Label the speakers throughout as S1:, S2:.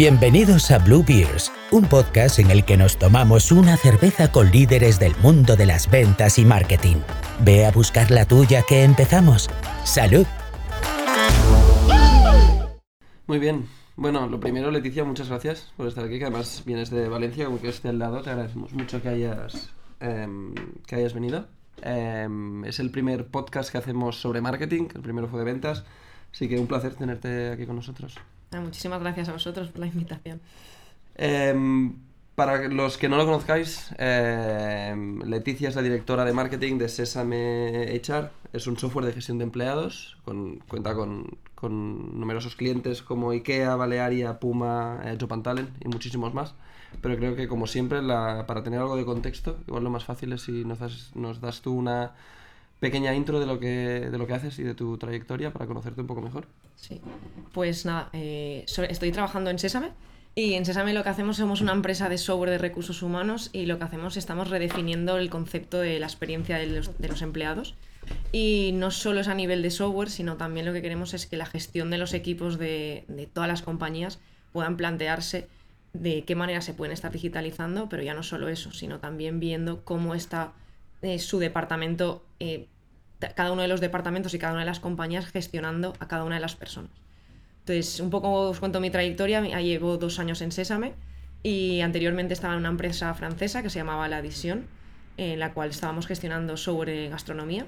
S1: Bienvenidos a Blue Beers, un podcast en el que nos tomamos una cerveza con líderes del mundo de las ventas y marketing. Ve a buscar la tuya que empezamos. ¡Salud!
S2: Muy bien. Bueno, lo primero, Leticia, muchas gracias por estar aquí, que además vienes de Valencia, como que esté al lado. Te agradecemos mucho que hayas, em, que hayas venido. Em, es el primer podcast que hacemos sobre marketing, el primero fue de ventas, así que un placer tenerte aquí con nosotros.
S3: Muchísimas gracias a vosotros por la invitación.
S2: Em, para los que no lo conozcáis, em, Leticia es la directora de marketing de Sesame HR. Es un software de gestión de empleados. Cuenta con, con, numerosos clientes como IKEA, Balearia, Puma, eh, Job Talent y muchísimos más. Pero creo que, como siempre, la, para tener algo de contexto, igual lo más fácil es si nos das, nos das tú una pequeña intro de lo, que, de lo que haces y de tu trayectoria para conocerte un poco mejor.
S3: Sí, pues nada, eh, estoy trabajando en Sésame y en Sésame lo que hacemos somos una empresa de software de recursos humanos y lo que hacemos estamos redefiniendo el concepto de la experiencia de los, de los empleados. Y no solo es a nivel de software, sino también lo que queremos es que la gestión de los equipos de, de todas las compañías puedan plantearse de qué manera se pueden estar digitalizando, pero ya no solo eso, sino también viendo cómo está eh, su departamento, eh, cada uno de los departamentos y cada una de las compañías gestionando a cada una de las personas. Entonces, un poco os cuento mi trayectoria. Llevo dos años en Sésame y anteriormente estaba en una empresa francesa que se llamaba La Adición, en la cual estábamos gestionando sobre gastronomía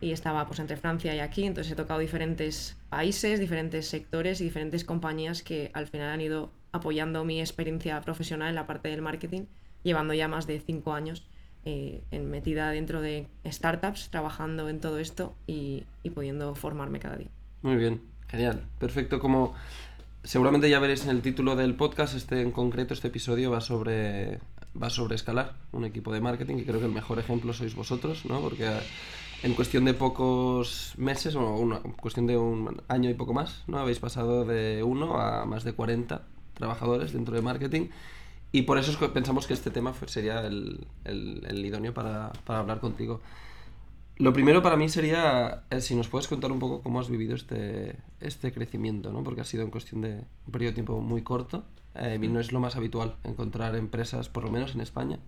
S3: y estaba pues entre Francia y aquí, entonces he tocado diferentes países, diferentes sectores y diferentes compañías que al final han ido apoyando mi experiencia profesional en la parte del marketing, llevando ya más de cinco años eh, en metida dentro de startups, trabajando en todo esto y, pudiendo formarme cada día.
S2: Muy bien, genial, perfecto. Como seguramente ya veréis en el título del podcast, este en concreto, este episodio va sobre va sobre escalar un equipo de marketing y creo que el mejor ejemplo sois vosotros, ¿no? Porque en cuestión de pocos meses, o una cuestión de un año y poco más, ¿no? Habéis pasado de uno a más de 40 trabajadores dentro de marketing y por eso pensamos que este tema sería el, el, idóneo para, para, hablar contigo. Lo primero para mí sería eh, si nos puedes contar un poco cómo has vivido este, este crecimiento, ¿no? porque ha sido en cuestión de un periodo de tiempo muy corto eh, y no es lo más habitual encontrar empresas, por lo menos en España,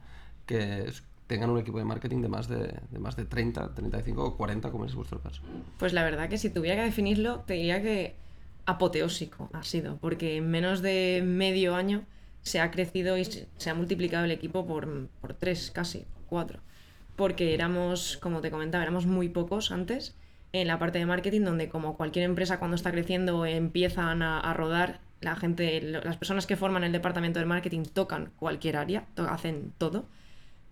S2: que tengan un equipo de marketing de más de, de, más de 30, 35 o 40, como es vuestro caso.
S3: Pues la verdad que si tuviera que definirlo, te diría que apoteósico ha sido, porque en menos de medio año se ha crecido y se ha multiplicado el equipo por, por tres, casi, cuatro. Porque éramos, como te comentaba, éramos muy pocos antes en la parte de marketing, donde como cualquier empresa cuando está creciendo empiezan a, rodar, la gente, las personas que forman el departamento de marketing tocan cualquier área, hacen todo.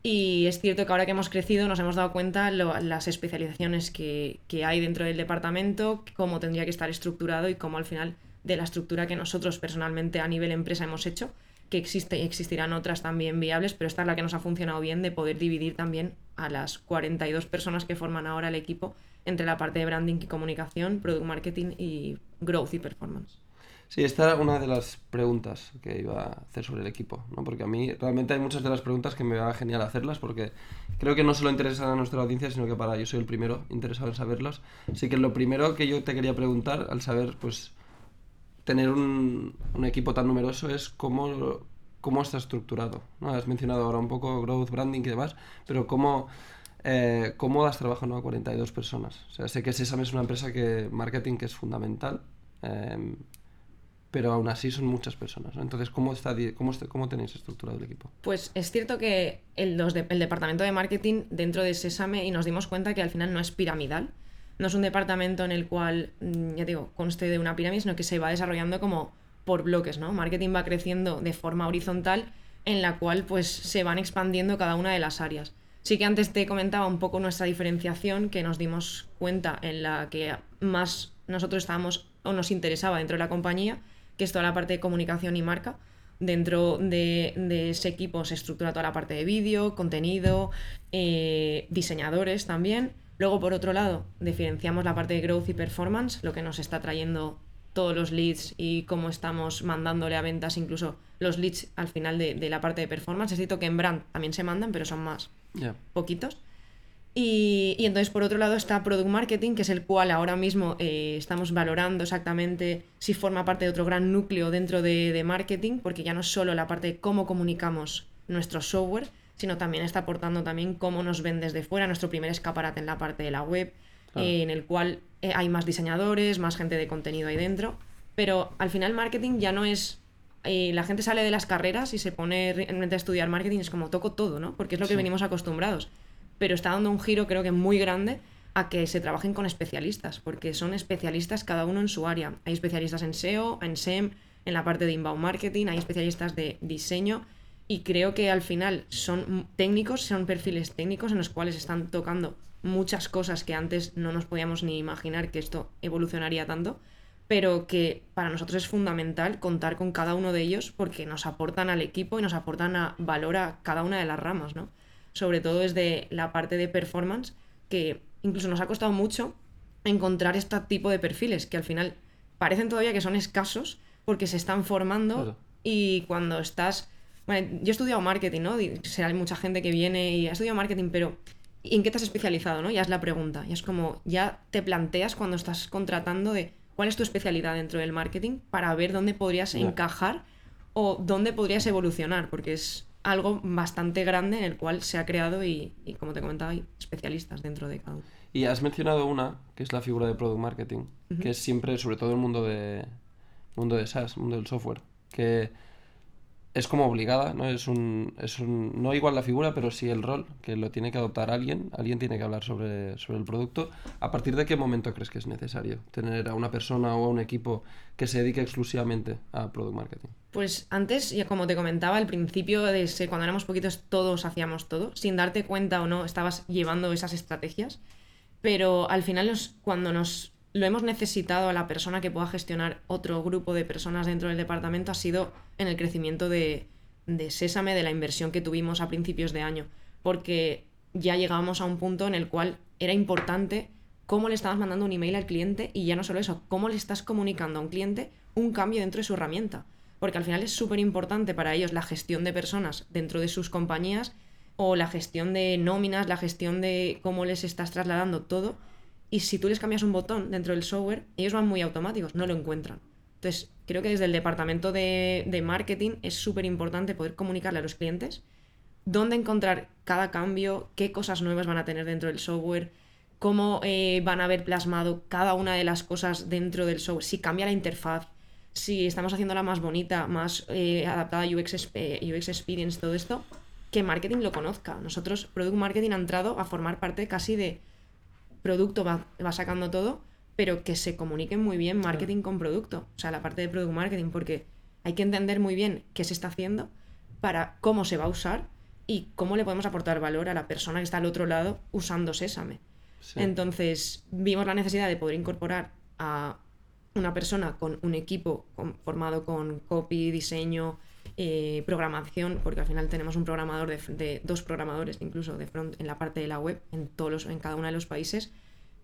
S3: Y es cierto que ahora que hemos crecido nos hemos dado cuenta las especializaciones que, que, hay dentro del departamento, cómo tendría que estar estructurado y cómo al final de la estructura que nosotros personalmente a nivel empresa hemos hecho, que existe existirán otras también viables, pero esta es la que nos ha funcionado bien de poder dividir también a las 42 personas que forman ahora el equipo entre la parte de branding y comunicación, product marketing y growth y performance.
S2: Sí, esta era una de las preguntas que iba a hacer sobre el equipo, ¿no? porque a mí realmente hay muchas de las preguntas que me va genial hacerlas, porque creo que no solo interesan a nuestra audiencia, sino que para yo soy el primero interesado en saberlas. Así que lo primero que yo te quería preguntar, al saber, pues, tener un, un equipo tan numeroso es cómo, cómo está estructurado. ¿no? Has mencionado ahora un poco growth, branding y demás, pero cómo, eh, cómo das trabajo ¿no? a 42 personas. O sea, sé que Sesame es una empresa que marketing que es fundamental, eh, pero aún así son muchas personas. Entonces, ¿cómo, está, cómo, ¿cómo tenéis estructurado el equipo?
S3: Pues es cierto que el, los el departamento de marketing dentro de Sesame y nos dimos cuenta que al final no es piramidal, no es un departamento en el cual, mm, ya digo, conste de una pirámide, sino que se va desarrollando como por bloques, ¿no? Marketing va creciendo de forma horizontal en la cual pues se van expandiendo cada una de las áreas. Sí que antes te comentaba un poco nuestra diferenciación que nos dimos cuenta en la que más nosotros estábamos o nos interesaba dentro de la compañía, que es toda la parte de comunicación y marca. Dentro de, ese equipo se estructura toda la parte de vídeo, contenido, eh, diseñadores también Luego, por otro lado, diferenciamos la parte de growth y performance, lo que nos está trayendo todos los leads y cómo estamos mandándole a ventas incluso los leads al final de, la parte de performance. Es cierto que en brand también se mandan, pero son más poquitos. Y, y entonces, por otro lado, está Product Marketing, que es el cual ahora mismo eh, estamos valorando exactamente si forma parte de otro gran núcleo dentro de, de marketing, porque ya no es solo la parte de cómo comunicamos nuestro software, sino también está aportando también cómo nos ven desde fuera, nuestro primer escaparate en la parte de la web,
S2: Claro.
S3: eh, en el cual eh, hay más diseñadores, más gente de contenido ahí dentro, pero al final marketing ya no es... eh, la gente sale de las carreras y se pone realmente a estudiar marketing, es como toco todo, ¿no? Porque es lo que
S2: Sí.
S3: venimos acostumbrados. Pero está dando un giro creo que muy grande a que se trabajen con especialistas, porque son especialistas cada uno en su área. Hay especialistas en SEO, en SEM, en la parte de inbound marketing, hay especialistas de diseño y creo que al final son técnicos, son perfiles técnicos en los cuales están tocando muchas cosas que antes no nos podíamos ni imaginar que esto evolucionaría tanto, pero que para nosotros es fundamental contar con cada uno de ellos porque nos aportan al equipo y nos aportan a valor a cada una de las ramas, ¿no? Sobre todo desde la parte de performance, que incluso nos ha costado mucho encontrar este tipo de perfiles, que al final parecen todavía que son escasos porque se están formando
S2: Claro.
S3: y cuando estás... Bueno, yo he estudiado marketing, ¿no? Será mucha gente que viene y ha estudiado marketing, pero ¿y ¿en qué te has especializado, no? Ya es la pregunta. Y es como, ya te planteas cuando estás contratando de cuál es tu especialidad dentro del marketing para ver dónde podrías
S2: Ya.
S3: encajar o dónde podrías evolucionar, porque es algo bastante grande en el cual se ha creado y, y, como te comentaba, hay especialistas dentro de cada uno.
S2: Y has mencionado una, que es la figura de Product Marketing, que es siempre, sobre todo el mundo de mundo de SaaS, mundo del software, que es como obligada, ¿no? Es un, es un, no igual la figura, pero sí el rol, que lo tiene que adoptar alguien, alguien tiene que hablar sobre, sobre el producto. ¿A partir de qué momento crees que es necesario tener a una persona o a un equipo que se dedique exclusivamente a Product Marketing?
S3: Pues antes, ya como te comentaba, al principio de ese, cuando éramos poquitos, todos hacíamos todo. Sin darte cuenta o no, estabas llevando esas estrategias. Pero al final, nos- cuando nos lo hemos necesitado a la persona que pueda gestionar otro grupo de personas dentro del departamento, ha sido en el crecimiento de, de Sésame, de la inversión que tuvimos a principios de año. Porque ya llegábamos a un punto en el cual era importante cómo le estabas mandando un email al cliente y ya no solo eso, cómo le estás comunicando a un cliente un cambio dentro de su herramienta. Porque al final es súper importante para ellos la gestión de personas dentro de sus compañías o la gestión de nóminas, la gestión de cómo les estás trasladando todo. Y si tú les cambias un botón dentro del software, ellos van muy automáticos, no lo encuentran. Entonces, creo que desde el departamento de, de marketing es súper importante poder comunicarle a los clientes dónde encontrar cada cambio, qué cosas nuevas van a tener dentro del software, cómo eh, van a haber plasmado cada una de las cosas dentro del software, si cambia la interfaz, si estamos haciéndola más bonita, más eh, adaptada a UX, eh, UX Experience, todo esto, que marketing lo conozca. Nosotros, Product Marketing ha entrado a formar parte casi de producto, va, va sacando todo, pero que se comunique muy bien marketing con producto, o sea, la parte de Product Marketing, porque hay que entender muy bien qué se está haciendo para cómo se va a usar y cómo le podemos aportar valor a la persona que está al otro lado usando Sésame.
S2: Sí.
S3: Entonces vimos la necesidad de poder incorporar a una persona con un equipo formado con copy, diseño, eh, programación, porque al final tenemos un programador de, dos programadores incluso de front en la parte de la web en todos los, en cada uno de los países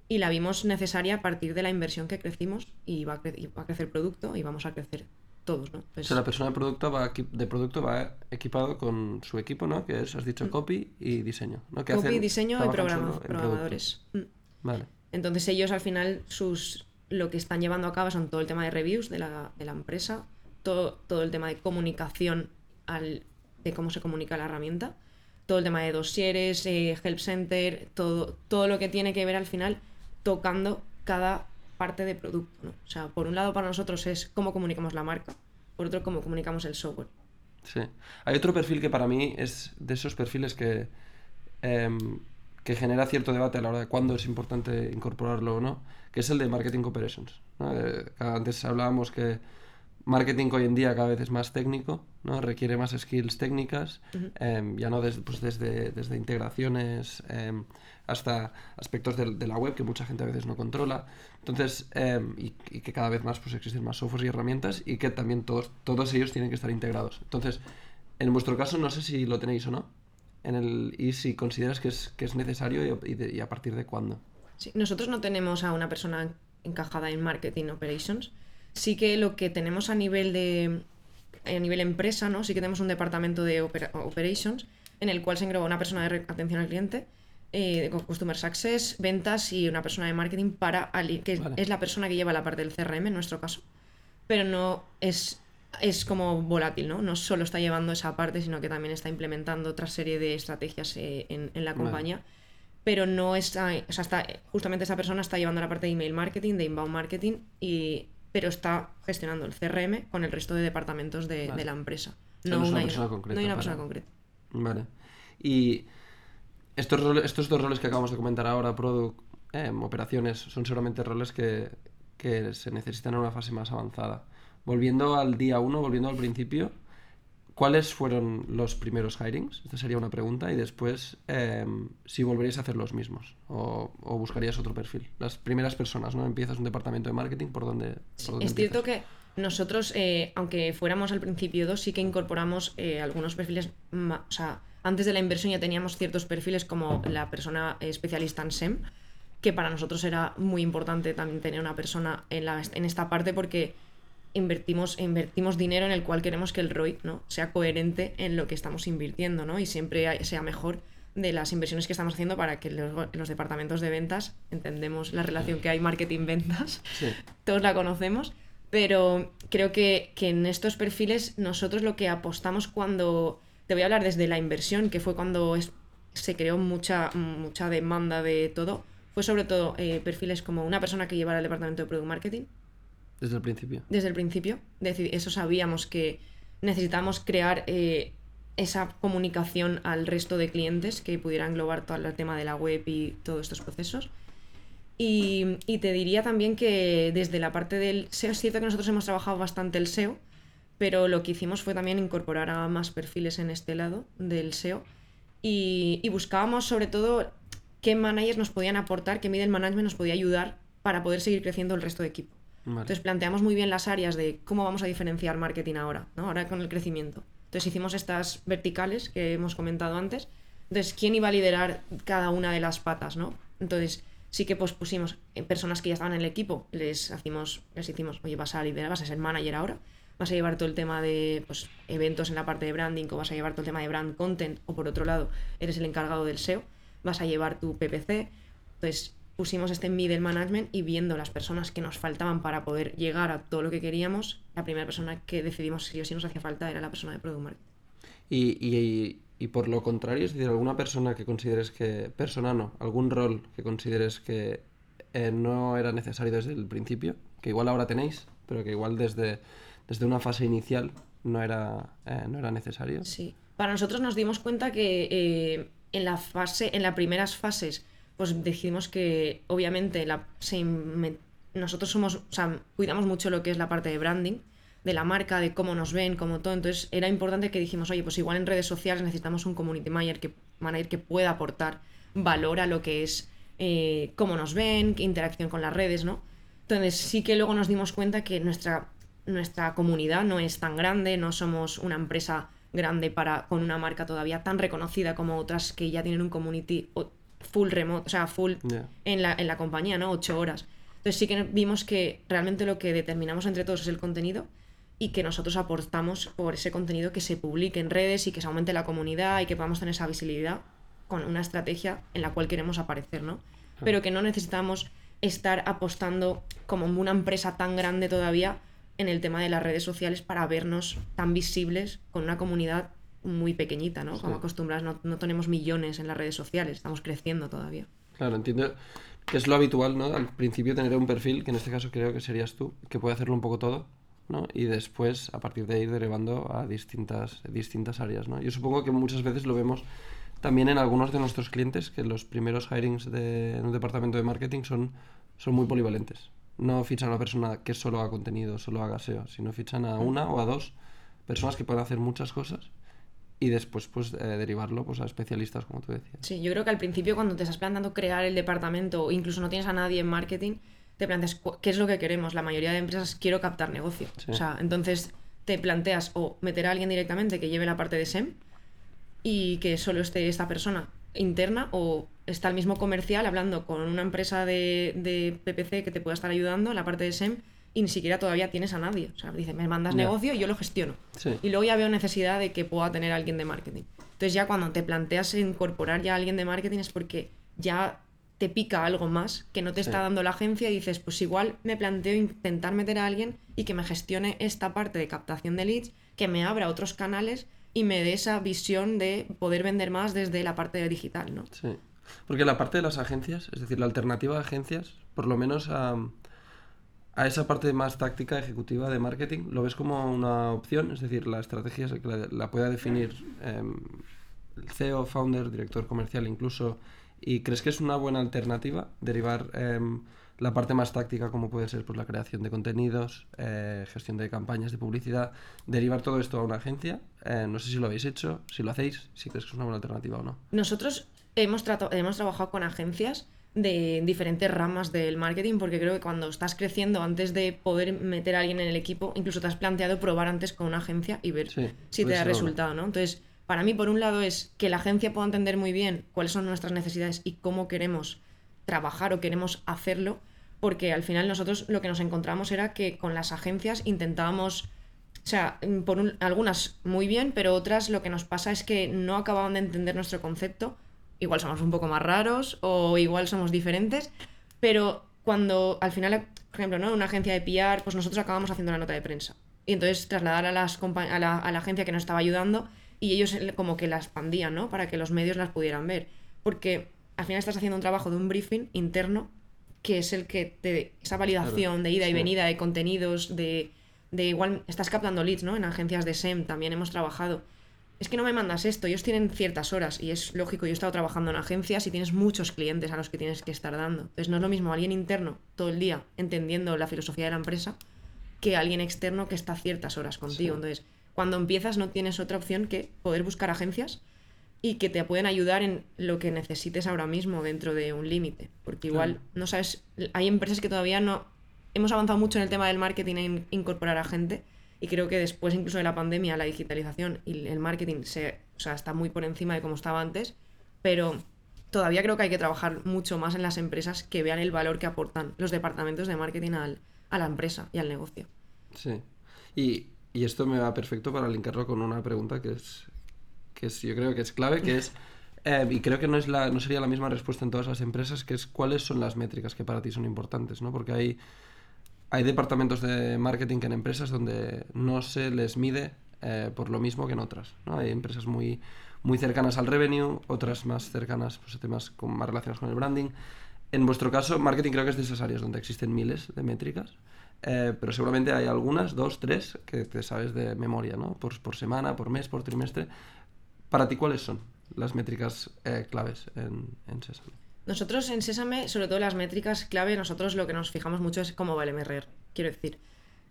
S3: y la vimos necesaria a partir de la inversión que crecimos y va a, cre- y va a crecer producto y vamos a crecer todos, ¿no?
S2: O
S3: Pues-
S2: sea, la persona de producto va, de producto va equipado con su equipo, ¿no? Que es, has dicho, copy y diseño, ¿no? Que
S3: Mm. copy,
S2: hacen-
S3: diseño y programa- programadores. Mm.
S2: Vale.
S3: Entonces ellos al final sus lo que están llevando a cabo son todo el tema de reviews de la, de la empresa, todo, todo el tema de comunicación al, de cómo se comunica la herramienta, todo el tema de dosieres, eh, help center, todo, todo lo que tiene que ver al final tocando cada parte de producto. ¿no? O sea, por un lado para nosotros es cómo comunicamos la marca, por otro cómo comunicamos el software.
S2: Sí. Hay otro perfil que para mí es de esos perfiles que, em, que genera cierto debate a la hora de cuándo es importante incorporarlo o no, que es el de marketing operations. ¿no? Eh, antes hablábamos que marketing hoy en día cada vez es más técnico, ¿no? requiere más skills técnicas, em, ya no des- pues desde, desde integraciones em, hasta aspectos del- de, la web que mucha gente a veces no controla. Entonces, em, y, y que cada vez más pues, existen más softwares y herramientas y que también todos, todos ellos tienen que estar integrados. Entonces, en vuestro caso, no sé si lo tenéis o no, en el, y si consideras que es, que es necesario y, y de- y a partir de cuándo.
S3: Sí, nosotros no tenemos a una persona encajada en marketing operations. Sí que lo que tenemos a nivel de a nivel empresa, ¿no? Sí que tenemos un departamento de opera- operations en el cual se engloba una persona de atención al cliente, eh, de Customer Success, ventas y una persona de marketing para que
S2: Vale.
S3: es la persona que lleva la parte del CRM en nuestro caso. Pero no es, es como volátil, ¿no? No solo está llevando esa parte, sino que también está implementando otra serie de estrategias eh, en, en la
S2: Vale.
S3: compañía. Pero no está, o sea, está, justamente esa persona está llevando la parte de email marketing, de inbound marketing, y, pero está gestionando el CRM con el resto de departamentos de,
S2: Vale.
S3: de la empresa.
S2: no es una
S3: hay-
S2: persona concreta
S3: No hay una
S2: para-
S3: persona concreta.
S2: Vale. Y estos, roles, estos dos roles que acabamos de comentar ahora, product, em, operaciones, son seguramente roles que, que se necesitan en una fase más avanzada. Volviendo al día uno, volviendo al principio, ¿cuáles fueron los primeros hirings? Esta sería una pregunta. Y después, em, si volveríais a hacer los mismos o, o buscarías otro perfil. Las primeras personas, ¿no? Empiezas un departamento de marketing, ¿por dónde, por dónde
S3: es cierto que nosotros, eh, aunque fuéramos al principio dos, sí que incorporamos eh, algunos perfiles, o sea, antes de la inversión ya teníamos ciertos perfiles como la persona eh, especialista en SEM, que para nosotros era muy importante también tener una persona en, la, en esta parte porque invertimos, invertimos dinero en el cual queremos que el ROI ¿no? sea coherente en lo que estamos invirtiendo ¿no? y siempre sea mejor de las inversiones que estamos haciendo para que los, los departamentos de ventas entendemos la relación que hay marketing-ventas
S2: Sí.
S3: todos la conocemos, pero creo que, que en estos perfiles nosotros lo que apostamos cuando, te voy a hablar desde la inversión, que fue cuando es- se creó mucha, mucha demanda de todo, fue sobre todo eh, perfiles como una persona que llevara el departamento de Product Marketing,
S2: Desde el principio.
S3: desde el principio. Eso sabíamos que necesitamos crear eh, esa comunicación al resto de clientes que pudiera englobar todo el tema de la web y todos estos procesos. Y, y te diría también que desde la parte del SEO, es cierto que nosotros hemos trabajado bastante el SEO, pero lo que hicimos fue también incorporar a más perfiles en este lado del SEO y, y buscábamos sobre todo qué managers nos podían aportar, qué middle management nos podía ayudar para poder seguir creciendo el resto de equipo. Entonces planteamos muy bien las áreas de cómo vamos a diferenciar marketing ahora, ¿no? Ahora con el crecimiento. Entonces hicimos estas verticales que hemos comentado antes. Entonces, ¿quién iba a liderar cada una de las patas, no? Entonces, sí que pues pusimos en personas que ya estaban en el equipo, les hacimos, les hicimos, oye, vas a liderar, vas a ser manager ahora, vas a llevar todo el tema de pues, eventos en la parte de branding, o vas a llevar todo el tema de brand content, o por otro lado, eres el encargado del SEO, vas a llevar tu PPC. Entonces, pusimos este middle management y viendo las personas que nos faltaban para poder llegar a todo lo que queríamos, la primera persona que decidimos si o si nos hacía falta era la persona de Product Marketing.
S2: Y, y- y por lo contrario, es decir, alguna persona que consideres que, persona no, algún rol que consideres que eh, no era necesario desde el principio, que igual ahora tenéis, pero que igual desde, desde una fase inicial no era, eh, no era necesario.
S3: Sí. Para nosotros nos dimos cuenta que eh, en la fase, en las primeras fases, pues decidimos que obviamente la, nosotros somos, o cuidamos mucho lo que es la parte de branding, de la marca, de cómo nos ven, como todo. Entonces era importante que dijimos, oye, pues igual en redes sociales necesitamos un community manager que, manager que pueda aportar valor a lo que es eh, cómo nos ven, qué interacción con las redes, ¿no? Entonces sí que luego nos dimos cuenta que nuestra, nuestra comunidad no es tan grande, no somos una empresa grande para, con una marca todavía tan reconocida como otras que ya tienen un community full remote, o sea, full
S2: Ya.
S3: en, la, en la compañía, ¿no? Ocho horas. Entonces sí que vimos que realmente lo que determinamos entre todos es el contenido y que nosotros aportamos por ese contenido que se publique en redes y que se aumente la comunidad y que podamos tener esa visibilidad con una estrategia en la cual queremos aparecer, ¿no? Pero que no necesitamos estar apostando como una empresa tan grande todavía en el tema de las redes sociales para vernos tan visibles con una comunidad muy pequeñita, ¿no? Como acostumbras, no, no tenemos millones en las redes sociales, estamos creciendo todavía.
S2: Claro, entiendo que es lo habitual, ¿no? Al principio tener un perfil, que en este caso creo que serías tú, que puede hacerlo un poco todo, ¿no? Y después, a partir de ahí, ir derivando a distintas, distintas áreas, ¿no? Yo supongo que muchas veces lo vemos también en algunos de nuestros clientes, que los primeros hirings de un departamento de marketing son, son muy polivalentes. No fichan a una persona que solo haga contenido, solo haga SEO, sino fichan a una o a dos personas que pueden hacer muchas cosas y después pues eh, derivarlo pues a especialistas como tú decías.
S3: Sí, yo creo que al principio cuando te estás planteando crear el departamento o incluso no tienes a nadie en marketing, te planteas qué es lo que queremos. La mayoría de empresas quiero captar negocio.
S2: Sí.
S3: O sea, entonces te planteas o meter a alguien directamente que lleve la parte de SEM y que solo esté esta persona interna o está el mismo comercial hablando con una empresa de, de PPC que te pueda estar ayudando en la parte de SEM y ni siquiera todavía tienes a nadie. O sea, dice, me mandas
S2: Ya.
S3: negocio y yo lo gestiono.
S2: Sí.
S3: Y luego ya veo necesidad de que pueda tener alguien de marketing. Entonces ya cuando te planteas incorporar ya a alguien de marketing es porque ya te pica algo más que no te
S2: Sí.
S3: está dando la agencia y dices, pues igual me planteo intentar meter a alguien y que me gestione esta parte de captación de leads, que me abra otros canales y me dé esa visión de poder vender más desde la parte de digital, ¿no?
S2: Sí. Porque la parte de las agencias, es decir, la alternativa a agencias, por lo menos a, a esa parte más táctica ejecutiva de marketing, ¿lo ves como una opción? Es decir, la estrategia es que la, la pueda definir em, el CEO, founder, director comercial incluso. ¿Y crees que es una buena alternativa derivar em, la parte más táctica como puede ser pues, la creación de contenidos, eh, gestión de campañas de publicidad, derivar todo esto a una agencia? Eh, no sé si lo habéis hecho, si lo hacéis, si crees que es una buena alternativa o no.
S3: Nosotros hemos, hemos trabajado con agencias de diferentes ramas del marketing porque creo que cuando estás creciendo, antes de poder meter a alguien en el equipo, incluso te has planteado probar antes con una agencia y ver
S2: Sí,
S3: si te da resultado, ¿no? Entonces, para mí, por un lado, es que la agencia pueda entender muy bien cuáles son nuestras necesidades y cómo queremos trabajar o queremos hacerlo, porque al final nosotros lo que nos encontramos era que con las agencias intentábamos o sea, por un- algunas muy bien, pero otras lo que nos pasa es que no acababan de entender nuestro concepto. Igual somos un poco más raros o igual somos diferentes, pero cuando al final, por ejemplo, ¿no? una agencia de PR, pues nosotros acabamos haciendo la nota de prensa. Y entonces trasladar a, las a, la, a la agencia que nos estaba ayudando y ellos como que la expandían, ¿no? Para que los medios las pudieran ver. Porque al final estás haciendo un trabajo de un briefing interno que es el que te esa validación de ida y
S2: sí.
S3: venida de contenidos, de, de igual estás captando leads, ¿no? En agencias de SEM también hemos trabajado. Es que no me mandas esto, ellos tienen ciertas horas y es lógico, yo he estado trabajando en agencias y tienes muchos clientes a los que tienes que estar dando. Entonces no es lo mismo alguien interno todo el día entendiendo la filosofía de la empresa que alguien externo que está ciertas horas contigo.
S2: Sí.
S3: Entonces, cuando empiezas no tienes otra opción que poder buscar agencias y que te pueden ayudar en lo que necesites ahora mismo dentro de un límite. Porque igual,
S2: Claro.
S3: no sabes, hay empresas que todavía no... Hemos avanzado mucho en el tema del marketing en incorporar a gente y creo que después incluso de la pandemia la digitalización y el marketing se, o sea, está muy por encima de como estaba antes, pero todavía creo que hay que trabajar mucho más en las empresas que vean el valor que aportan los departamentos de marketing al, a la empresa y al negocio.
S2: Sí. Y, y esto me va perfecto para linkarlo con una pregunta que es, que es yo creo que es clave, que es, eh, y creo que no, es la, no sería la misma respuesta en todas las empresas, que es cuáles son las métricas que para ti son importantes, ¿no? Porque hay, hay departamentos de marketing en empresas donde no se les mide eh, por lo mismo que en otras, ¿no? Hay empresas muy, muy cercanas al revenue, otras más cercanas, pues, a temas con, más relacionados con el branding. En vuestro caso, marketing creo que es de esas áreas donde existen miles de métricas, eh, pero seguramente hay algunas, dos, tres, que te sabes de memoria, ¿no? Por, por semana, por mes, por trimestre. Para ti, ¿cuáles son las métricas eh, claves en, en Sesame?
S3: Nosotros en Sésame, sobre todo las métricas clave, nosotros lo que nos fijamos mucho es cómo va el MRR. Quiero decir,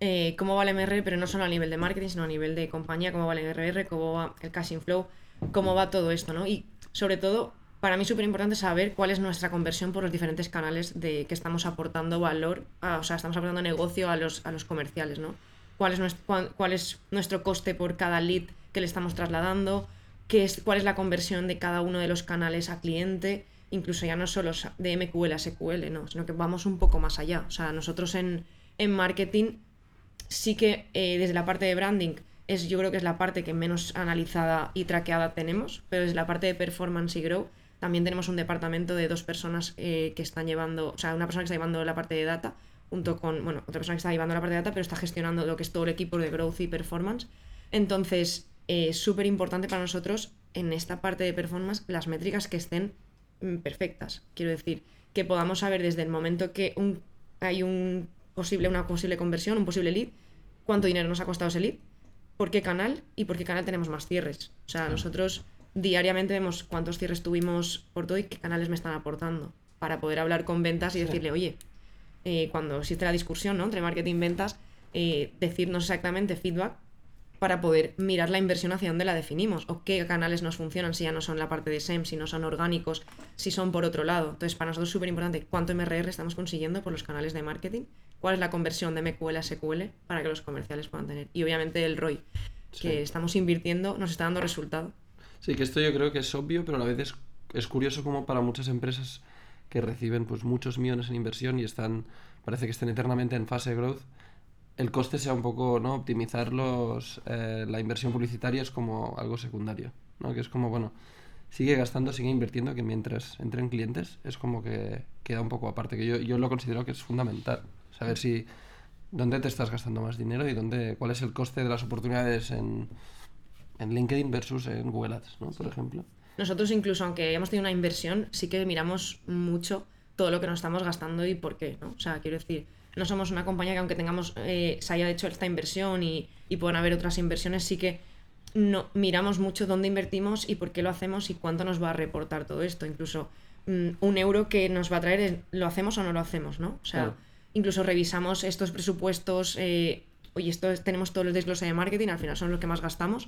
S3: eh, cómo va el MRR, pero no solo a nivel de marketing, sino a nivel de compañía, cómo va el MRR, cómo va el cash inflow, cómo va todo esto, ¿no? Y sobre todo, para mí es súper importante saber cuál es nuestra conversión por los diferentes canales de que estamos aportando valor, o sea, estamos aportando negocio a los, a los comerciales, ¿no? Cuál es, nuestro, cuál es nuestro coste por cada lead que le estamos trasladando, qué es, cuál es la conversión de cada uno de los canales a cliente, incluso ya no solo de MQL a SQL, no, sino que vamos un poco más allá. O sea, nosotros en, en marketing sí que eh, desde la parte de branding es yo creo que es la parte que menos analizada y traqueada tenemos, pero desde la parte de performance y grow también tenemos un departamento de dos personas eh, que están llevando, o sea, una persona que está llevando la parte de data junto con, bueno, otra persona que está llevando la parte de data, pero está gestionando lo que es todo el equipo de growth y performance. Entonces, eh, es súper importante para nosotros en esta parte de performance las métricas que estén perfectas. Quiero decir, que podamos saber desde el momento que un, hay un posible, una posible conversión, un posible lead, cuánto dinero nos ha costado ese lead, por qué canal y por qué canal tenemos más cierres. O sea, nosotros diariamente vemos cuántos cierres tuvimos por todo y qué canales me están aportando para poder hablar con ventas y decirle, oye, eh, cuando existe la discusión ¿no? entre marketing y ventas, eh, decirnos exactamente feedback para poder mirar la inversión hacia dónde la definimos o qué canales nos funcionan, si ya no son la parte de SEM, si no son orgánicos, si son por otro lado. Entonces, para nosotros es súper importante cuánto MRR estamos consiguiendo por los canales de marketing, cuál es la conversión de MQL a SQL para que los comerciales puedan tener. Y obviamente el ROI, que
S2: Sí.
S3: estamos invirtiendo, nos está dando resultado.
S2: Sí, que esto yo creo que es obvio, pero a la vez es, es curioso como para muchas empresas que reciben pues muchos millones en inversión y están, parece que estén eternamente en fase de growth, el coste sea un poco, ¿no? Optimizar los, eh, la inversión publicitaria es como algo secundario, ¿no? Que es como, bueno, sigue gastando, sigue invirtiendo, que mientras entren clientes es como que queda un poco aparte, que yo, yo lo considero que es fundamental, saber si dónde te estás gastando más dinero y dónde, cuál es el coste de las oportunidades en, en LinkedIn versus en Google Ads, ¿no? Por ejemplo.
S3: Nosotros incluso, aunque hayamos tenido una inversión, sí que miramos mucho todo lo que nos estamos gastando y por qué, ¿no? O sea, quiero decir, no somos una compañía que aunque tengamos, eh, se haya hecho esta inversión y, y puedan haber otras inversiones, sí que no, miramos mucho dónde invertimos y por qué lo hacemos y cuánto nos va a reportar todo esto. Incluso mm, un euro que nos va a traer, ¿lo hacemos o no lo hacemos? ¿no? O sea,
S2: Claro.
S3: incluso revisamos estos presupuestos, eh, oye, esto es- tenemos todos los desgloses de marketing, al final son los que más gastamos.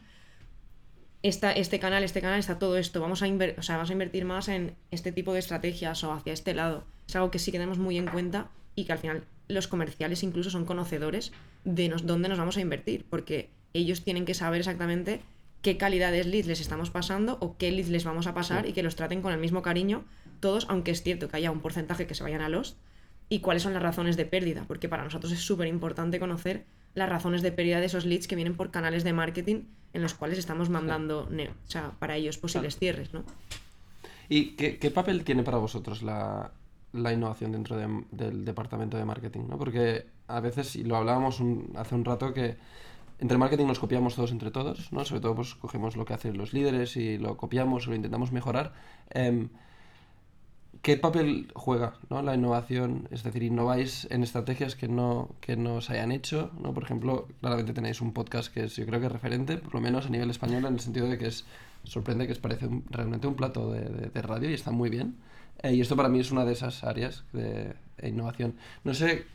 S3: Esta, este canal, este canal, está todo esto. Vamos a, inver- o sea, vamos a invertir más en este tipo de estrategias o hacia este lado. Es algo que sí que tenemos muy en cuenta y que al final los comerciales incluso son conocedores de nos, dónde nos vamos a invertir, porque ellos tienen que saber exactamente qué calidades leads les estamos pasando o qué leads les vamos a pasar
S2: Sí.
S3: y que los traten con el mismo cariño todos, aunque es cierto que haya un porcentaje que se vayan a los y cuáles son las razones de pérdida, porque para nosotros es súper importante conocer las razones de pérdida de esos leads que vienen por canales de marketing en los cuales estamos mandando ne- o sea, para ellos posibles cierres, ¿no?
S2: ¿Y qué, qué papel tiene para vosotros la, la innovación dentro de- del departamento de marketing? ¿no? Porque a veces, y lo hablábamos un- hace un rato, que entre marketing nos copiamos todos entre todos, ¿no? Sobre todo pues cogemos lo que hacen los líderes y lo copiamos o lo intentamos mejorar. Em, ¿Qué papel juega ¿no? la innovación? Es decir, innováis en estrategias que no, que no se hayan hecho, ¿no? Por ejemplo, claramente tenéis un podcast que es, yo creo que es referente, por lo menos a nivel español, en el sentido de que es sorprende que es parece realmente un plato de, de- de radio y está muy bien. Eh, y esto para mí es una de esas áreas de, innovación. No sé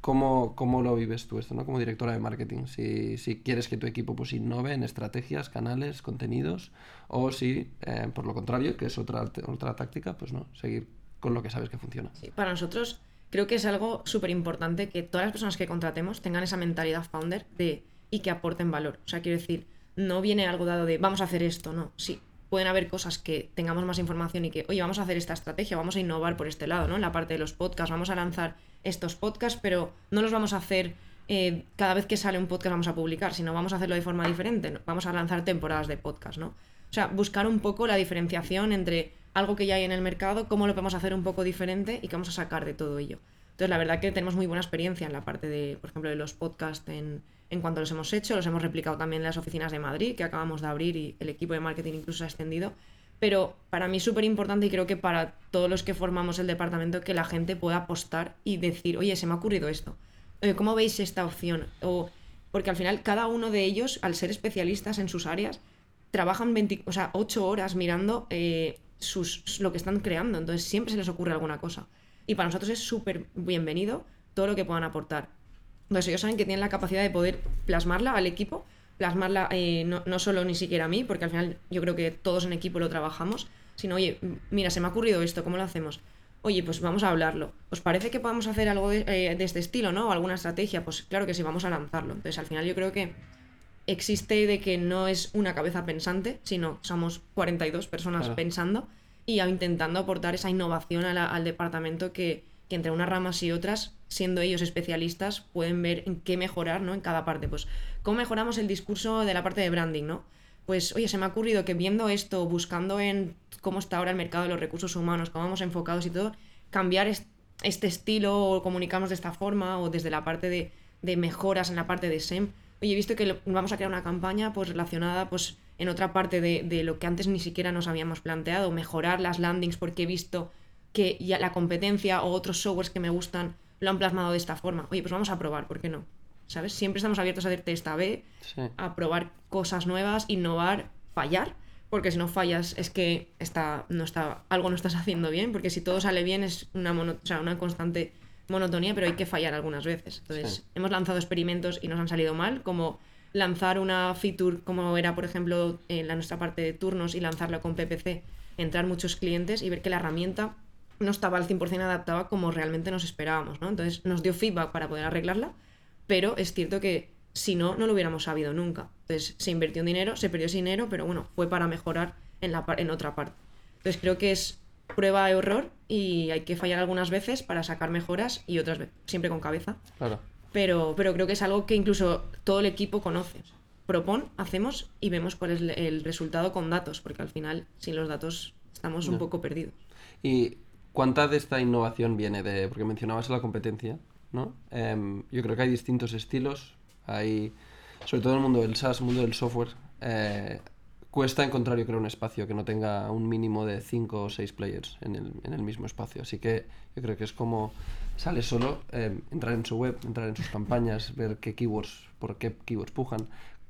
S2: cómo, cómo lo vives tú esto, ¿no? Como directora de marketing. Si, si quieres que tu equipo pues innove en estrategias, canales, contenidos, o si, eh, por lo contrario, que es otra, otra táctica, pues no, seguir con lo que sabes que funciona.
S3: Para nosotros creo que es algo súper importante que todas las personas que contratemos tengan esa mentalidad founder de y que aporten valor. O sea, quiero decir, no viene algo dado de vamos a hacer esto, no. Sí, pueden haber cosas que tengamos más información y que, oye, vamos a hacer esta estrategia, vamos a innovar por este lado, ¿no? En la parte de los podcasts, vamos a lanzar estos podcasts, pero no los vamos a hacer eh, cada vez que sale un podcast vamos a publicar, sino vamos a hacerlo de forma diferente. Vamos a lanzar temporadas de podcast, ¿no? O sea, buscar un poco la diferenciación entre algo que ya hay en el mercado, cómo lo podemos hacer un poco diferente y qué vamos a sacar de todo ello. Entonces, la verdad que tenemos muy buena experiencia en la parte de, por ejemplo, de los podcasts en, en cuanto los hemos hecho, los hemos replicado también en las oficinas de Madrid, que acabamos de abrir y el equipo de marketing incluso se ha extendido. Pero para mí es súper importante y creo que para todos los que formamos el departamento que la gente pueda apostar y decir, oye, se me ha ocurrido esto. ¿cómo veis esta opción? O, porque al final cada uno de ellos, al ser especialistas en sus áreas, trabajan 20, o sea, 8 horas mirando eh, lo que están creando. Entonces siempre se les ocurre alguna cosa. Y para nosotros es súper bienvenido todo lo que puedan aportar. Entonces ellos saben que tienen la capacidad de poder plasmarla al equipo, plasmarla eh, no, no solo ni siquiera a mí, porque al final yo creo que todos en equipo lo trabajamos, sino, oye, mira, se me ha ocurrido esto, ¿cómo lo hacemos? Oye, pues vamos a hablarlo. ¿Os parece que podamos hacer algo de, eh, de este estilo, no? O alguna estrategia. Pues claro que sí, vamos a lanzarlo. Entonces al final yo creo que existe de que no es una cabeza pensante, sino somos 42 personas
S2: Claro.
S3: pensando y intentando aportar esa innovación la- al departamento que, entre unas ramas y otras, siendo ellos especialistas, pueden ver en qué mejorar ¿no? en cada parte. Pues, ¿cómo mejoramos el discurso de la parte de branding? ¿no? Pues, oye, se me ha ocurrido que viendo esto, buscando en cómo está ahora el mercado de los recursos humanos, cómo vamos enfocados y todo, cambiar es- este estilo o comunicamos de esta forma o desde la parte de, mejoras en la parte de SEM. Oye, he visto que vamos a crear una campaña pues relacionada pues en otra parte de, de lo que antes ni siquiera nos habíamos planteado, mejorar las landings porque he visto que ya la competencia o otros softwares que me gustan lo han plasmado de esta forma. Oye, pues vamos a probar, ¿por qué no? ¿Sabes? Siempre estamos abiertos a hacer test A-B,
S2: Sí.
S3: a probar cosas nuevas, innovar, fallar, porque si no fallas es que está, no está, algo no estás haciendo bien, porque si todo sale bien es una, mono- o sea, una constante monotonía, pero hay que fallar algunas veces. Entonces,
S2: Sí.
S3: hemos lanzado experimentos y nos han salido mal, como lanzar una feature como era, por ejemplo, en la nuestra parte de turnos y lanzarlo con PPC, entrar muchos clientes y ver que la herramienta no estaba al 100% adaptada como realmente nos esperábamos, ¿no? Entonces nos dio feedback para poder arreglarla, pero es cierto que si no, no lo hubiéramos sabido nunca. Entonces se invirtió en dinero, se perdió ese dinero, pero bueno, fue para mejorar en, la, en otra parte. Entonces creo que es prueba de error y hay que fallar algunas veces para sacar mejoras y otras veces, siempre con cabeza.
S2: Claro.
S3: Pero, pero creo que es algo que incluso todo el equipo conoce. Propon, hacemos y vemos cuál es el- resultado con datos, porque al final, sin los datos, estamos un poco perdidos.
S2: ¿Y cuánta de esta innovación viene de, porque mencionabas la competencia, ¿no? Em, yo creo que hay distintos estilos, hay, sobre todo en el mundo del SaaS, mundo del software, eh, cuesta encontrar, yo creo, un espacio que no tenga un mínimo de 5 o 6 players en el, en el mismo espacio. Así que yo creo que es como sale solo, em, entrar en su web, entrar en sus campañas, ver qué keywords, por qué keywords pujan.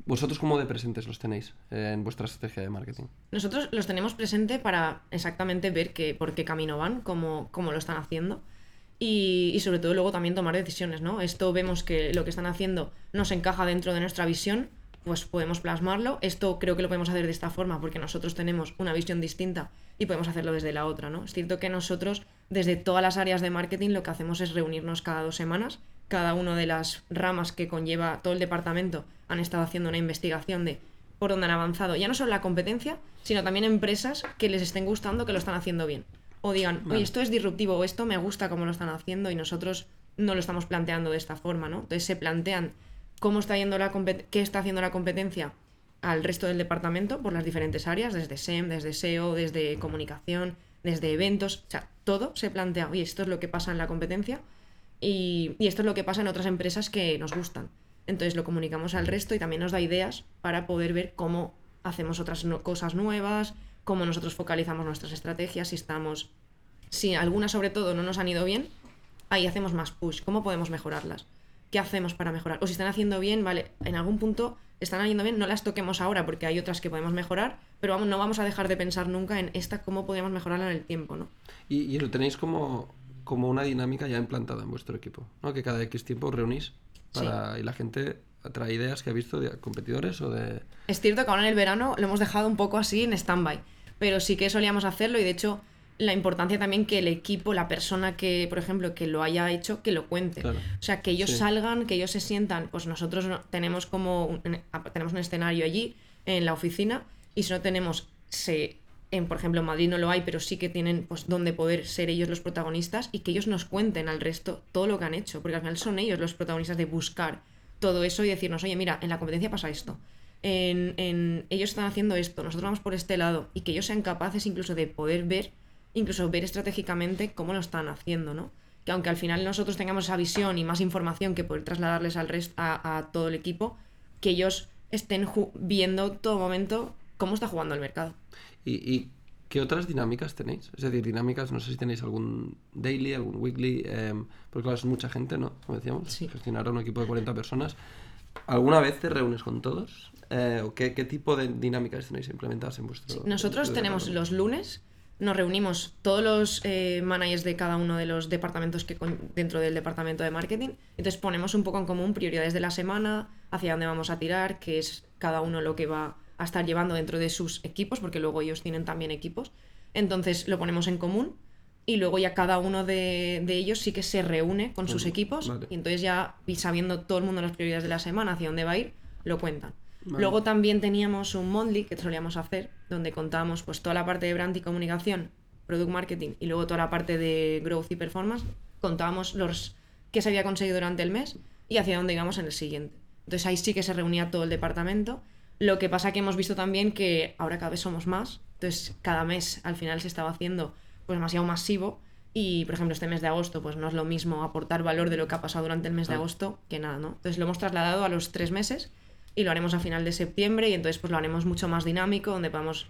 S2: ¿Vosotros cómo de presentes los tenéis eh, en vuestra estrategia de marketing?
S3: Nosotros los tenemos presente para exactamente ver que, por qué camino van, cómo, cómo lo están haciendo y, y sobre todo luego también tomar decisiones, ¿no? Esto vemos que lo que están haciendo nos encaja dentro de nuestra visión, pues podemos plasmarlo. Esto creo que lo podemos hacer de esta forma porque nosotros tenemos una visión distinta y podemos hacerlo desde la otra, ¿no? Es cierto que nosotros, desde todas las áreas de marketing, lo que hacemos es reunirnos cada dos semanas. Cada una de las ramas que conlleva todo el departamento han estado haciendo una investigación de por dónde han avanzado. Ya no solo la competencia, sino también empresas que les estén gustando, que lo están haciendo bien. O digan, oye,
S2: Vale.
S3: esto es disruptivo, o esto me gusta cómo lo están haciendo y nosotros no lo estamos planteando de esta forma, ¿no? Entonces se plantean cómo está yendo la qué está haciendo la competencia al resto del departamento por las diferentes áreas, desde SEM, desde SEO, desde comunicación, desde eventos, o sea, todo se plantea, oye, esto es lo que pasa en la competencia y, esto es lo que pasa en otras empresas que nos gustan. Entonces lo comunicamos al resto y también nos da ideas para poder ver cómo hacemos otras cosas nuevas, cómo nosotros focalizamos nuestras estrategias, si estamos, si algunas sobre todo no nos han ido bien, ahí hacemos más push, cómo podemos mejorarlas, qué hacemos para mejorar, o si están haciendo bien, vale, en algún punto están yendo bien, no las toquemos ahora porque hay otras que podemos mejorar, pero vamos, no vamos a dejar de pensar nunca en esta cómo podemos mejorarla en el tiempo, ¿no?
S2: Y lo tenéis como, como una dinámica ya implantada en vuestro equipo, ¿no? Que cada X tiempo os reunís para, y la gente trae ideas que ha visto de competidores o de...
S3: Es cierto que ahora en el verano lo hemos dejado un poco así en stand-by, pero sí que solíamos hacerlo y de hecho la importancia también que el equipo, la persona que, por ejemplo, que lo haya hecho, que lo cuente.
S2: Claro.
S3: O sea, que ellos
S2: Sí.
S3: salgan, que ellos se sientan, pues nosotros no- tenemos como un, tenemos un escenario allí en la oficina y si no tenemos, se, en, por ejemplo, en Madrid no lo hay, pero sí que tienen pues donde poder ser ellos los protagonistas y que ellos nos cuenten al resto todo lo que han hecho, porque al final son ellos los protagonistas de buscar todo eso y decirnos, oye, mira, en la competencia pasa esto. En, en- ellos están haciendo esto, nosotros vamos por este lado y que ellos sean capaces incluso de poder ver, incluso ver estratégicamente cómo lo están haciendo, ¿no? Que aunque al final nosotros tengamos esa visión y más información que poder trasladarles al resto, a, a todo el equipo, que ellos estén viendo todo momento cómo está jugando el mercado.
S2: ¿Y, y qué otras dinámicas tenéis? Es decir, dinámicas, no sé si tenéis algún daily, algún weekly, em, porque claro, es mucha gente, ¿no? Como decíamos,
S3: Sí.
S2: gestionar un equipo de 40 personas. ¿Alguna vez te reúnes con todos? Eh, ¿o qué, qué tipo de dinámicas tenéis implementadas en vuestro
S3: Sí, Nosotros
S2: vuestro
S3: tenemos los lunes, nos reunimos todos los eh, managers de cada uno de los departamentos que con- dentro del departamento de marketing. Entonces ponemos un poco en común prioridades de la semana, hacia dónde vamos a tirar, qué es cada uno lo que va a estar llevando dentro de sus equipos, porque luego ellos tienen también equipos. Entonces lo ponemos en común y luego ya cada uno de, de ellos sí que se reúne con sus equipos
S2: vale.
S3: y entonces ya sabiendo todo el mundo las prioridades de la semana, hacia dónde va a ir, lo cuentan.
S2: Vale.
S3: Luego también teníamos un Monthly que solíamos hacer, donde contábamos pues toda la parte de brand y comunicación, product marketing y luego toda la parte de growth y performance. Contábamos los que se había conseguido durante el mes y hacia dónde íbamos en el siguiente. Entonces ahí sí que se reunía todo el departamento. Lo que pasa que hemos visto también que ahora cada vez somos más, entonces cada mes al final se estaba haciendo pues demasiado masivo y por ejemplo este mes de agosto pues no es lo mismo aportar valor de lo que ha pasado durante el mes de
S2: Claro.
S3: agosto que nada, ¿no? Entonces lo hemos trasladado a los tres meses y lo haremos a final de septiembre y entonces pues lo haremos mucho más dinámico donde podamos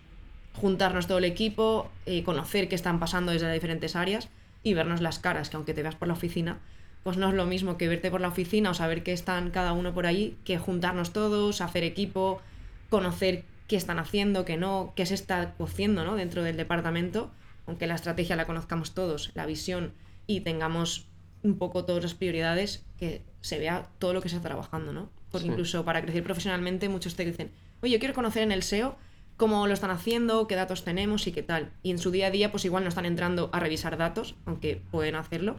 S3: juntarnos todo el equipo, eh, conocer qué están pasando desde las diferentes áreas y vernos las caras, que aunque te veas por la oficina, pues no es lo mismo que verte por la oficina o saber que están cada uno por ahí, que juntarnos todos, hacer equipo, conocer qué están haciendo, qué no, qué se está cociendo ¿no? dentro del departamento, aunque la estrategia la conozcamos todos, la visión y tengamos un poco todas las prioridades, que se vea todo lo que se está trabajando, ¿no? Porque
S2: Sí.
S3: incluso para crecer profesionalmente muchos te dicen, oye, yo quiero conocer en el SEO cómo lo están haciendo, qué datos tenemos y qué tal. Y en su día a día pues igual no están entrando a revisar datos, aunque pueden hacerlo,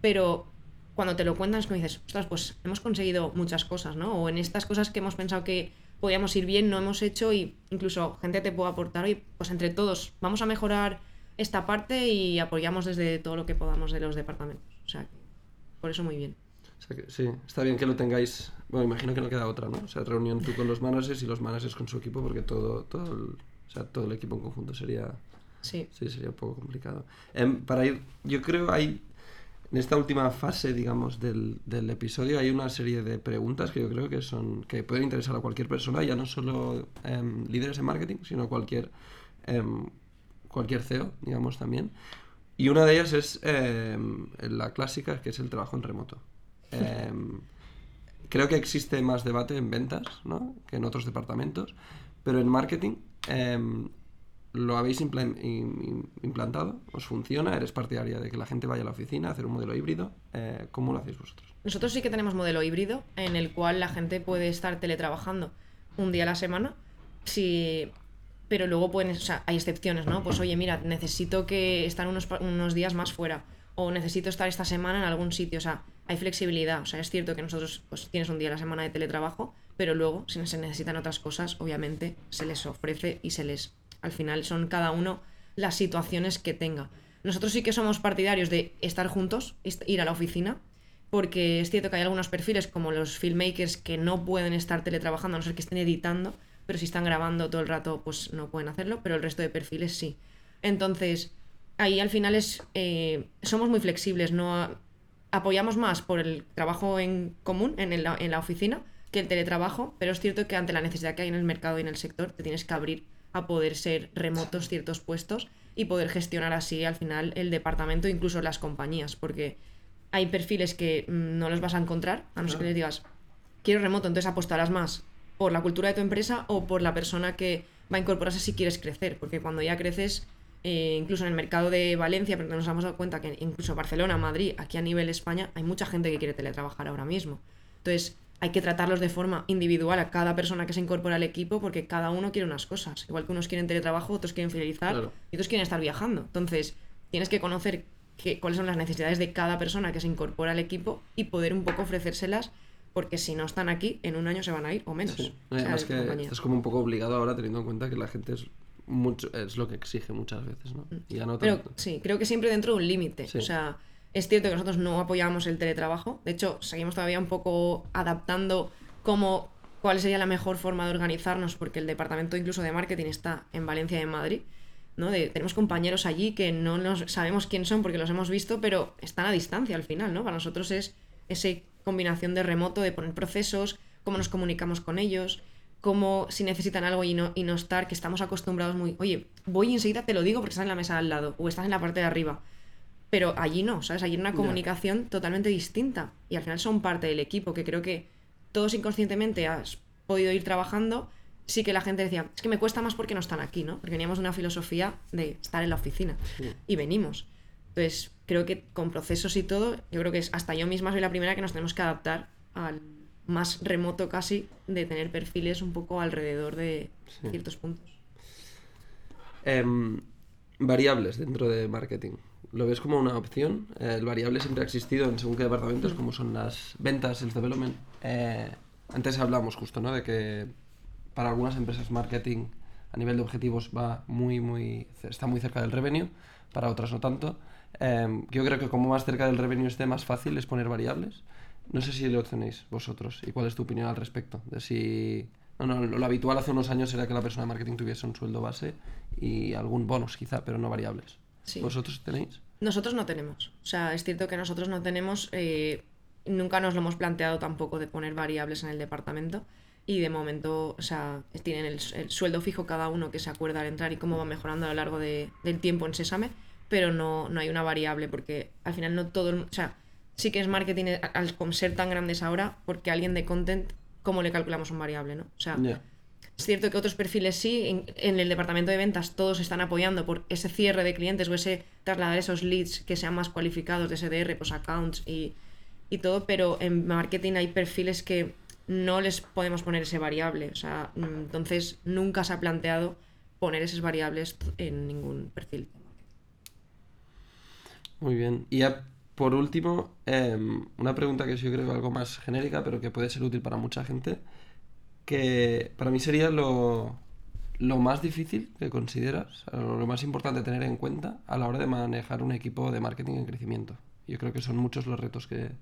S3: pero cuando te lo cuentan es como dices, ostras, pues hemos conseguido muchas cosas, ¿no? O en estas cosas que hemos pensado que podíamos ir bien, no hemos hecho y incluso gente te puede aportar, oye, pues entre todos vamos a mejorar esta parte y apoyamos desde todo lo que podamos de los departamentos. O sea, que por eso muy bien.
S2: O sea que, sí, está bien que lo tengáis. Bueno, imagino que no queda otra, ¿no? O sea, reunión tú con los managers y los managers con su equipo, porque todo, todo, el, o sea, todo el equipo en conjunto sería.
S3: Sí.
S2: Sí, sería un poco complicado. Em, para ir, yo creo hay. En esta última fase, digamos, del, del episodio hay una serie de preguntas que yo creo que son que pueden interesar a cualquier persona, ya no solo em, líderes en marketing, sino cualquier em, cualquier CEO, digamos también. Y una de ellas es em, la clásica, que es el trabajo en remoto. Em, creo que existe más debate en ventas ¿no? que en otros departamentos, pero en marketing lo habéis implan- im- im- implantado, os funciona, eres partidaria de que la gente vaya a la oficina, hacer un modelo híbrido. Eh, ¿Cómo lo hacéis vosotros?
S3: Nosotros sí que tenemos modelo híbrido en el cual la gente puede estar teletrabajando un día a la semana, si... pero luego pueden, o sea, hay excepciones, ¿no? Pues oye, mira, necesito que estar unos, unos días más fuera o necesito estar esta semana en algún sitio, o sea, hay flexibilidad, o sea, es cierto que nosotros pues tienes un día a la semana de teletrabajo, pero luego si se necesitan otras cosas, obviamente se les ofrece y se les, al final son cada uno las situaciones que tenga. Nosotros sí que somos partidarios de estar juntos, ir a la oficina, porque es cierto que hay algunos perfiles como los filmmakers que no pueden estar teletrabajando a no ser que estén editando, pero si están grabando todo el rato pues no pueden hacerlo, pero el resto de perfiles sí. Entonces, ahí al final es eh, somos muy flexibles, no apoyamos más por el trabajo en común en, el- en la oficina que el teletrabajo, pero es cierto que ante la necesidad que hay en el mercado y en el sector te tienes que abrir a poder ser remotos ciertos puestos y poder gestionar así al final el departamento, incluso las compañías, porque hay perfiles que mm, no los vas a encontrar, a no ser que les digas, quiero remoto, entonces apostarás más por la cultura de tu empresa o por la persona que va a incorporarse si quieres crecer, porque cuando ya creces, eh, incluso en el mercado de Valencia, porque nos hemos dado cuenta que incluso Barcelona, Madrid, aquí a nivel España, hay mucha gente que quiere teletrabajar ahora mismo. Entonces, hay que tratarlos de forma individual a cada persona que se incorpora al equipo, porque cada uno quiere unas cosas. Igual que unos quieren teletrabajo, otros quieren fidelizar
S2: Claro.
S3: y otros quieren estar viajando. Entonces, tienes que conocer qué- cuáles son las necesidades de cada persona que se incorpora al equipo y poder un poco ofrecérselas, porque si no están aquí, en un año se van a ir o menos.
S2: Sí.
S3: o sea,
S2: que
S3: compañía.
S2: estás como un poco obligado ahora teniendo en cuenta que la gente es mucho es lo que exige muchas veces, ¿no? Y ya no
S3: Mm. Pero sí, creo que siempre dentro de un límite.
S2: Sí.
S3: O sea, es cierto que nosotros no apoyamos el teletrabajo. De hecho, seguimos todavía un poco adaptando cómo, cuál sería la mejor forma de organizarnos, porque el departamento incluso de marketing está en Valencia y en Madrid. ¿no? De- tenemos compañeros allí que no nos sabemos quién son porque los hemos visto, pero están a distancia al final, ¿no? Para nosotros es esa combinación de remoto, de poner procesos, cómo nos comunicamos con ellos, cómo si necesitan algo y no, y no estar, que estamos acostumbrados muy, oye, voy enseguida te lo digo porque estás en la mesa al lado o estás en la parte de arriba. Pero allí no, ¿sabes? Allí hay una comunicación totalmente distinta. Y al final son parte del equipo, que creo que todos inconscientemente has podido ir trabajando. Sí que la gente decía, es que me cuesta más porque no están aquí, ¿no? Porque veníamos de una filosofía de estar en la oficina. Y venimos. Entonces, creo que con procesos y todo, yo creo que es, hasta yo misma soy la primera que nos tenemos que adaptar al más remoto casi de tener perfiles un poco alrededor de
S2: Sí.
S3: ciertos puntos.
S2: Em, variables dentro de marketing. ¿Lo ves como una opción? Eh, el variable siempre ha existido en según qué departamentos, como son las ventas, el development. Eh, antes hablamos justo, ¿no? De que para algunas empresas marketing a nivel de objetivos va muy, muy, está muy cerca del revenue, para otras no tanto. Em, yo creo que como más cerca del revenue esté, más fácil es poner variables. No sé si lo tenéis vosotros y cuál es tu opinión al respecto. De si... No, no, lo, habitual hace unos años era que la persona de marketing tuviese un sueldo base y algún bonus quizá, pero no variables.
S3: Sí.
S2: ¿Vosotros tenéis?
S3: Nosotros no tenemos. O sea, es cierto que nosotros no tenemos. eh, nunca nos lo hemos planteado tampoco de poner variables en el departamento. Y de momento, o sea, tienen el, el sueldo fijo cada uno que se acuerda al entrar y cómo va mejorando a lo largo de- del tiempo en Sésame, pero no, no hay una variable porque al final no todo. el- O sea, sí que es marketing eh, al con ser tan grandes ahora, porque alguien de content, ¿cómo le calculamos un variable, no? O sea,
S2: Ya.
S3: Es cierto que otros perfiles sí, en, el departamento de ventas todos están apoyando por ese cierre de clientes o ese trasladar esos leads que sean más cualificados de SDR, pues accounts y, y todo, pero en marketing hay perfiles que no les podemos poner ese variable. O sea, mm, entonces nunca se ha planteado poner esas variables en ningún perfil.
S2: Muy bien. Y ya por último, em, una pregunta que yo creo algo más genérica, pero que puede ser útil para mucha gente, que para mí sería lo, lo más difícil que consideras, lo más importante tener en cuenta a la hora de manejar un equipo de marketing en crecimiento. Yo creo que son muchos los retos que,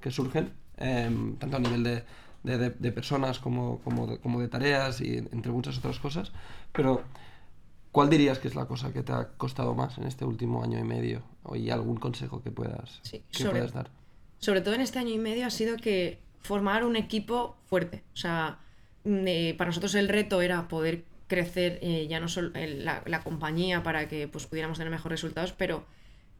S2: que surgen, em, tanto a nivel de, de, de, personas como, como, de, como de tareas y entre muchas otras cosas. Pero, ¿cuál dirías que es la cosa que te ha costado más en este último año y medio? ¿Y algún consejo que puedas,
S3: Sí,
S2: que
S3: sobre-
S2: puedas dar?
S3: sobre todo en este año y medio, ha sido que formar un equipo fuerte. O sea, eh, para nosotros el reto era poder crecer eh, ya no solo la, compañía para que pues, pudiéramos tener mejores resultados, pero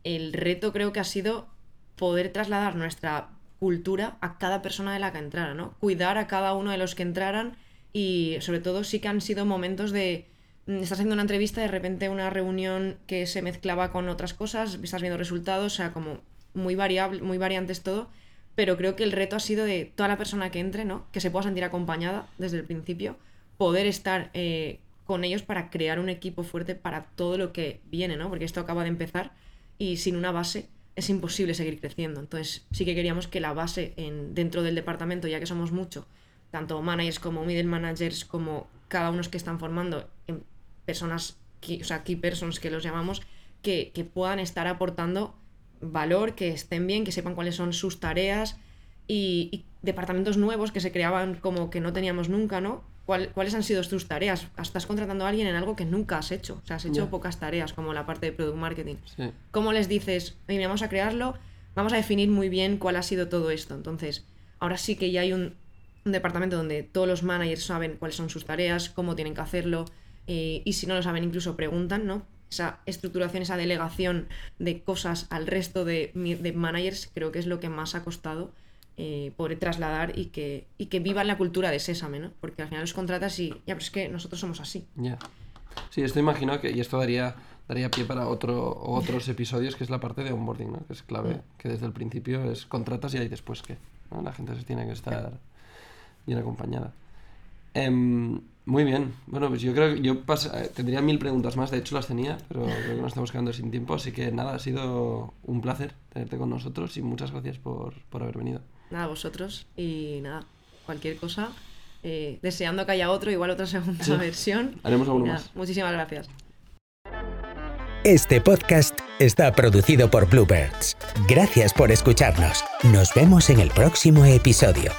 S3: el reto creo que ha sido poder trasladar nuestra cultura a cada persona de la que entrara, ¿no? Cuidar a cada uno de los que entraran y sobre todo sí que han sido momentos de mm, estás haciendo una entrevista de repente una reunión que se mezclaba con otras cosas, estás viendo resultados, o sea, como muy variable, muy variantes todo, pero creo que el reto ha sido de toda la persona que entre, ¿no? Que se pueda sentir acompañada desde el principio, poder estar eh, con ellos para crear un equipo fuerte para todo lo que viene, ¿no? Porque esto acaba de empezar y sin una base es imposible seguir creciendo. Entonces sí que queríamos que la base en, dentro del departamento, ya que somos mucho, tanto managers como middle managers, como cada uno que están formando en personas, key- o sea, key persons que los llamamos, que, que puedan estar aportando valor, que estén bien, que sepan cuáles son sus tareas y, y departamentos nuevos que se creaban como que no teníamos nunca, ¿no? ¿Cuál- ¿Cuáles han sido tus tareas? Estás contratando a alguien en algo que nunca has hecho. O sea, has hecho pocas tareas, como la parte de product marketing.
S2: Sí.
S3: ¿Cómo les dices, "Oye, mira, vamos a crearlo, vamos a definir muy bien cuál ha sido todo esto? Entonces, ahora sí que ya hay un, un departamento donde todos los managers saben cuáles son sus tareas, cómo tienen que hacerlo, eh, y si no lo saben, incluso preguntan, ¿no? Esa estructuración, esa delegación de cosas al resto de, de managers, creo que es lo que más ha costado eh, poder trasladar y que, y que vivan la cultura de Sésame, ¿no? Porque al final los contratas y, ya, pero es que nosotros somos así.
S2: Ya. Sí, esto imagino que, y esto daría, daría pie para otro, otros episodios, que es la parte de onboarding, ¿no? Que es clave, que desde el principio es contratas y ahí después qué, ¿no? La gente se tiene que estar bien acompañada. Em, muy bien. Bueno, pues yo creo que yo pas- eh, tendría mil preguntas más, de hecho las tenía, pero creo que nos estamos quedando sin tiempo, así que nada, ha sido un placer tenerte con nosotros y muchas gracias por, por haber venido.
S3: Nada, vosotros y nada, cualquier cosa. eh, deseando que haya otro, igual otra segunda
S2: Sí.
S3: versión.
S2: Haremos alguno
S3: nada,
S2: más.
S3: Muchísimas gracias.
S1: Este podcast está producido por Bluebirds. Gracias por escucharnos. Nos vemos en el próximo episodio.